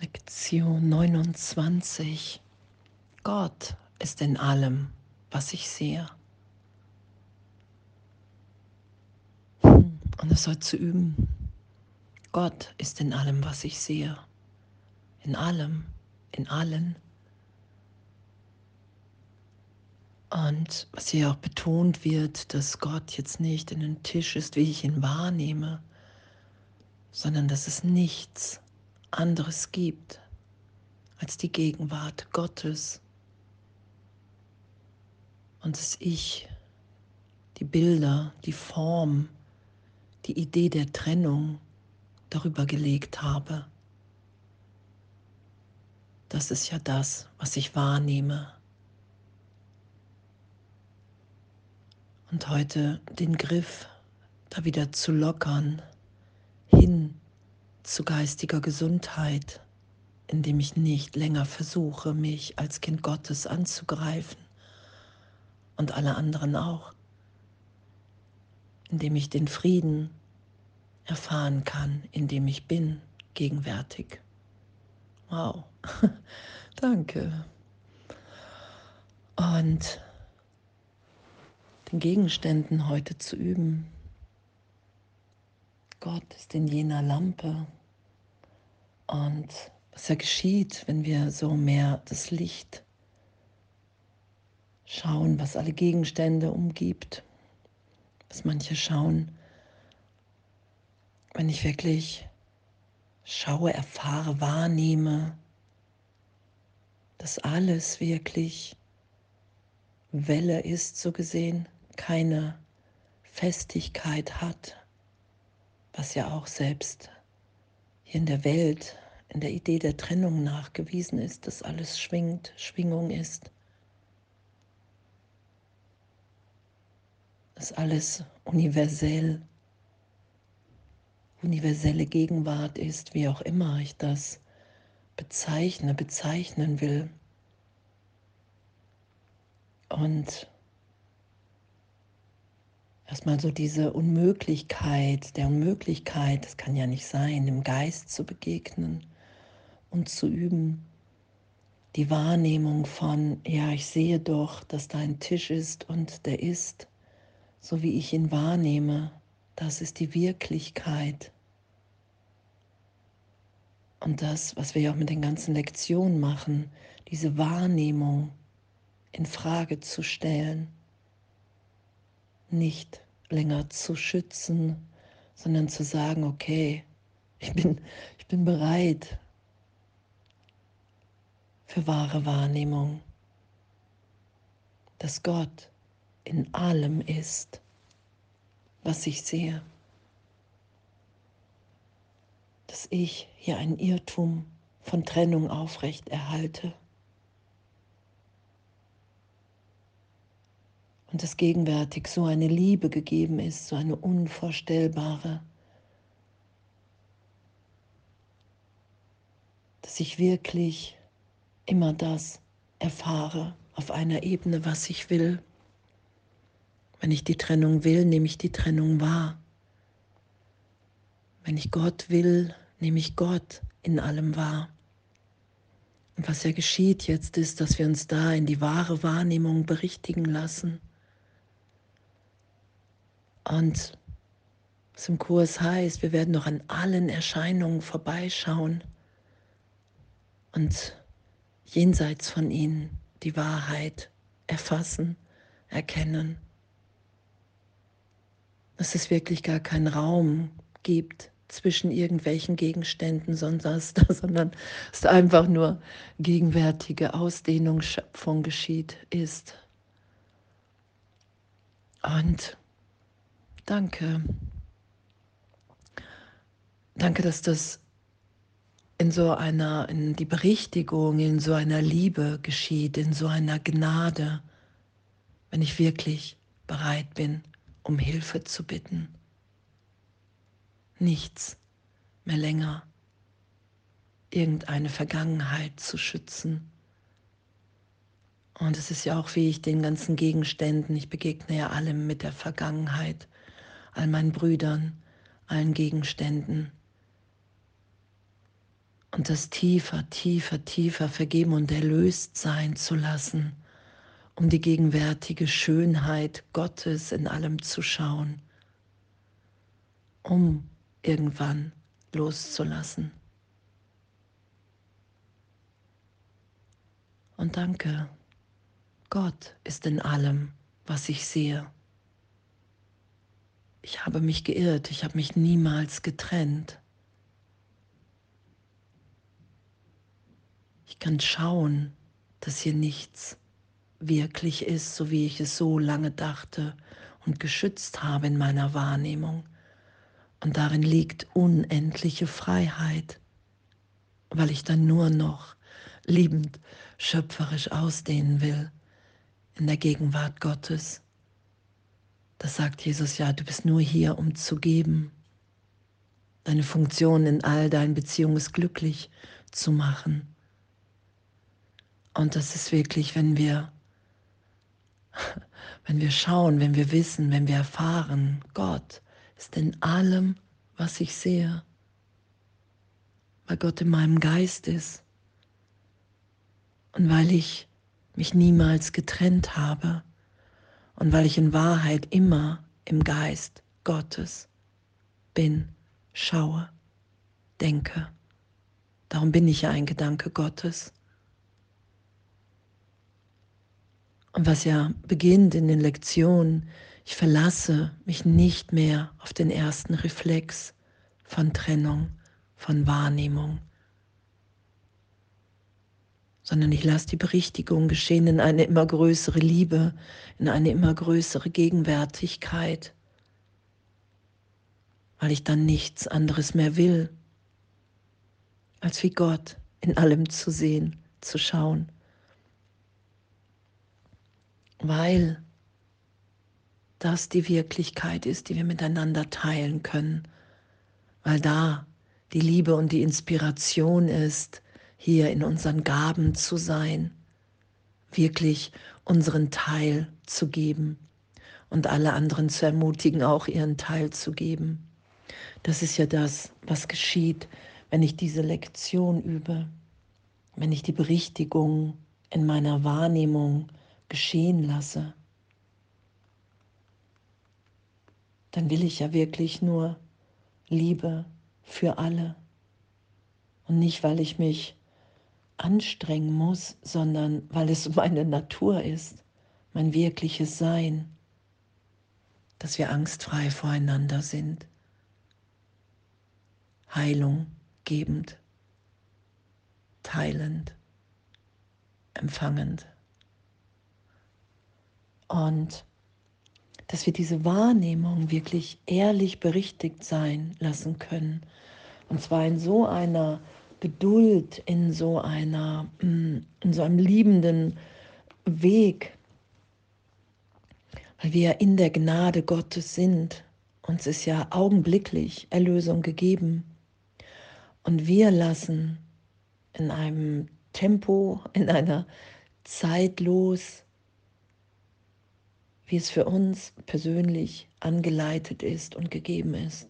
Lektion 29. Gott ist in allem, was ich sehe. Und es soll zu üben. Gott ist in allem, was ich sehe. In allem, in allen. Und was hier auch betont wird, dass Gott jetzt nicht in den Tisch ist, wie ich ihn wahrnehme, sondern dass es nichts ist anderes gibt als die Gegenwart Gottes und das Ich, die Bilder, die Form, die Idee der Trennung darüber gelegt habe. Das ist ja das, was ich wahrnehme. Und heute den Griff da wieder zu lockern, hin zu geistiger Gesundheit, indem ich nicht länger versuche, mich als Kind Gottes anzugreifen und alle anderen auch, indem ich den Frieden erfahren kann, in dem ich bin, gegenwärtig. Wow, danke. Und den Gegenständen heute zu üben. Gott ist in jener Lampe, und was ja geschieht, wenn wir so mehr das Licht schauen, was alle Gegenstände umgibt, was manche schauen, wenn ich wirklich schaue, erfahre, wahrnehme, dass alles wirklich Welle ist, so gesehen, keine Festigkeit hat, was ja auch selbst hier in der Welt, in der Idee der Trennung nachgewiesen ist, dass alles schwingt, Schwingung ist, dass alles universell, universelle Gegenwart ist, wie auch immer ich das bezeichne, bezeichnen will. Und erstmal so diese Unmöglichkeit, der Unmöglichkeit, das kann ja nicht sein, dem Geist zu begegnen und zu üben. Die Wahrnehmung von, ja, ich sehe doch, dass da ein Tisch ist und der ist, so wie ich ihn wahrnehme, das ist die Wirklichkeit. Und das, was wir ja auch mit den ganzen Lektionen machen, diese Wahrnehmung in Frage zu stellen nicht länger zu schützen, sondern zu sagen, okay, ich bin, ich bin bereit für wahre Wahrnehmung, dass Gott in allem ist, was ich sehe, dass ich hier einen Irrtum von Trennung aufrecht erhalte und dass gegenwärtig so eine Liebe gegeben ist, so eine unvorstellbare, dass ich wirklich immer das erfahre auf einer Ebene, was ich will. Wenn ich die Trennung will, nehme ich die Trennung wahr. Wenn ich Gott will, nehme ich Gott in allem wahr. Und was ja geschieht jetzt ist, dass wir uns da in die wahre Wahrnehmung berichtigen lassen und was im Kurs heißt, wir werden noch an allen Erscheinungen vorbeischauen und jenseits von ihnen die Wahrheit erfassen, erkennen. Dass es wirklich gar keinen Raum gibt zwischen irgendwelchen Gegenständen, sondern es einfach nur gegenwärtige Ausdehnung, Schöpfung geschieht, ist. Und Danke. Danke, dass das in so einer, in die Berichtigung, in so einer Liebe geschieht, in so einer Gnade, wenn ich wirklich bereit bin, um Hilfe zu bitten. Nichts mehr länger irgendeine Vergangenheit zu schützen. Und es ist ja auch wie ich den ganzen Gegenständen, ich begegne ja allem mit der Vergangenheit all meinen Brüdern, allen Gegenständen. und das tiefer, tiefer, tiefer vergeben und erlöst sein zu lassen, um die gegenwärtige Schönheit Gottes in allem zu schauen, um irgendwann loszulassen. Und danke, Gott ist in allem, was ich sehe. Ich habe mich geirrt, ich habe mich niemals getrennt. Ich kann schauen, dass hier nichts wirklich ist, so wie ich es so lange dachte und geschützt habe in meiner Wahrnehmung. Und darin liegt unendliche Freiheit, weil ich dann nur noch liebend, schöpferisch ausdehnen will in der Gegenwart Gottes. Das sagt Jesus ja, du bist nur hier, um zu geben. Deine Funktion in all deinen Beziehungen ist glücklich zu machen. Und das ist wirklich, wenn wir, wenn wir schauen, wenn wir wissen, wenn wir erfahren, Gott ist in allem, was ich sehe, weil Gott in meinem Geist ist und weil ich mich niemals getrennt habe und weil ich in Wahrheit immer im Geist Gottes bin, schaue, denke. Darum bin ich ja ein Gedanke Gottes. Und was ja beginnt in den Lektionen, ich verlasse mich nicht mehr auf den ersten Reflex von Trennung, von Wahrnehmung, sondern ich lasse die Berichtigung geschehen in eine immer größere Liebe, in eine immer größere Gegenwärtigkeit, weil ich dann nichts anderes mehr will, als wie Gott in allem zu sehen, zu schauen. Weil das die Wirklichkeit ist, die wir miteinander teilen können, weil da die Liebe und die Inspiration ist, hier in unseren Gaben zu sein, wirklich unseren Teil zu geben und alle anderen zu ermutigen, auch ihren Teil zu geben. Das ist ja das, was geschieht, wenn ich diese Lektion übe, wenn ich die Berichtigung in meiner Wahrnehmung geschehen lasse. Dann will ich ja wirklich nur Liebe für alle und nicht, weil ich mich anstrengen muss, sondern weil es meine Natur ist, mein wirkliches Sein, dass wir angstfrei voreinander sind, Heilung gebend, teilend, empfangend. Und dass wir diese Wahrnehmung wirklich ehrlich berichtigt sein lassen können. Und zwar in so einer Geduld, in so einer, mm, in so einem liebenden Weg, weil wir in der Gnade Gottes sind. Uns ist ja augenblicklich Erlösung gegeben. Und wir lassen in einem Tempo, in einer Zeit los, wie es für uns persönlich angeleitet ist und gegeben ist.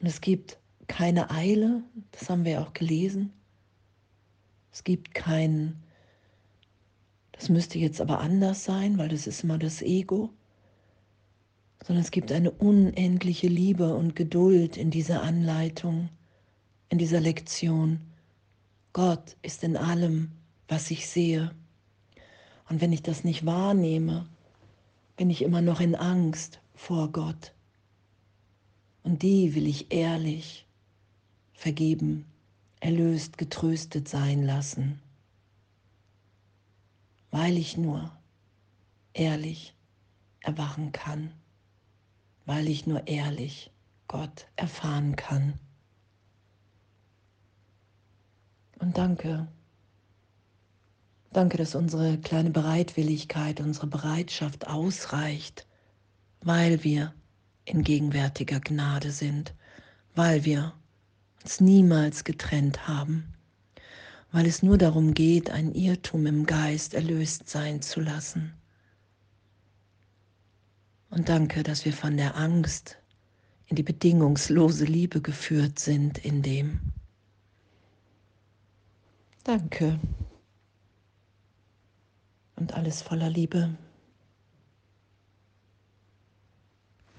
Und es gibt keine Eile, das haben wir auch gelesen. Es gibt kein, das müsste jetzt aber anders sein, weil das ist immer das Ego, sondern es gibt eine unendliche Liebe und Geduld in dieser Anleitung, in dieser Lektion. Gott ist in allem, was ich sehe. Und wenn ich das nicht wahrnehme, bin ich immer noch in Angst vor Gott. Und die will ich ehrlich vergeben, erlöst, getröstet sein lassen, weil ich nur ehrlich erwachen kann, weil ich nur ehrlich Gott erfahren kann. Und danke, danke, dass unsere kleine Bereitwilligkeit, unsere Bereitschaft ausreicht, weil wir in gegenwärtiger Gnade sind, weil wir uns niemals getrennt haben, weil es nur darum geht, ein Irrtum im Geist erlöst sein zu lassen. Und danke, dass wir von der Angst in die bedingungslose Liebe geführt sind in dem. Danke. Und alles voller Liebe.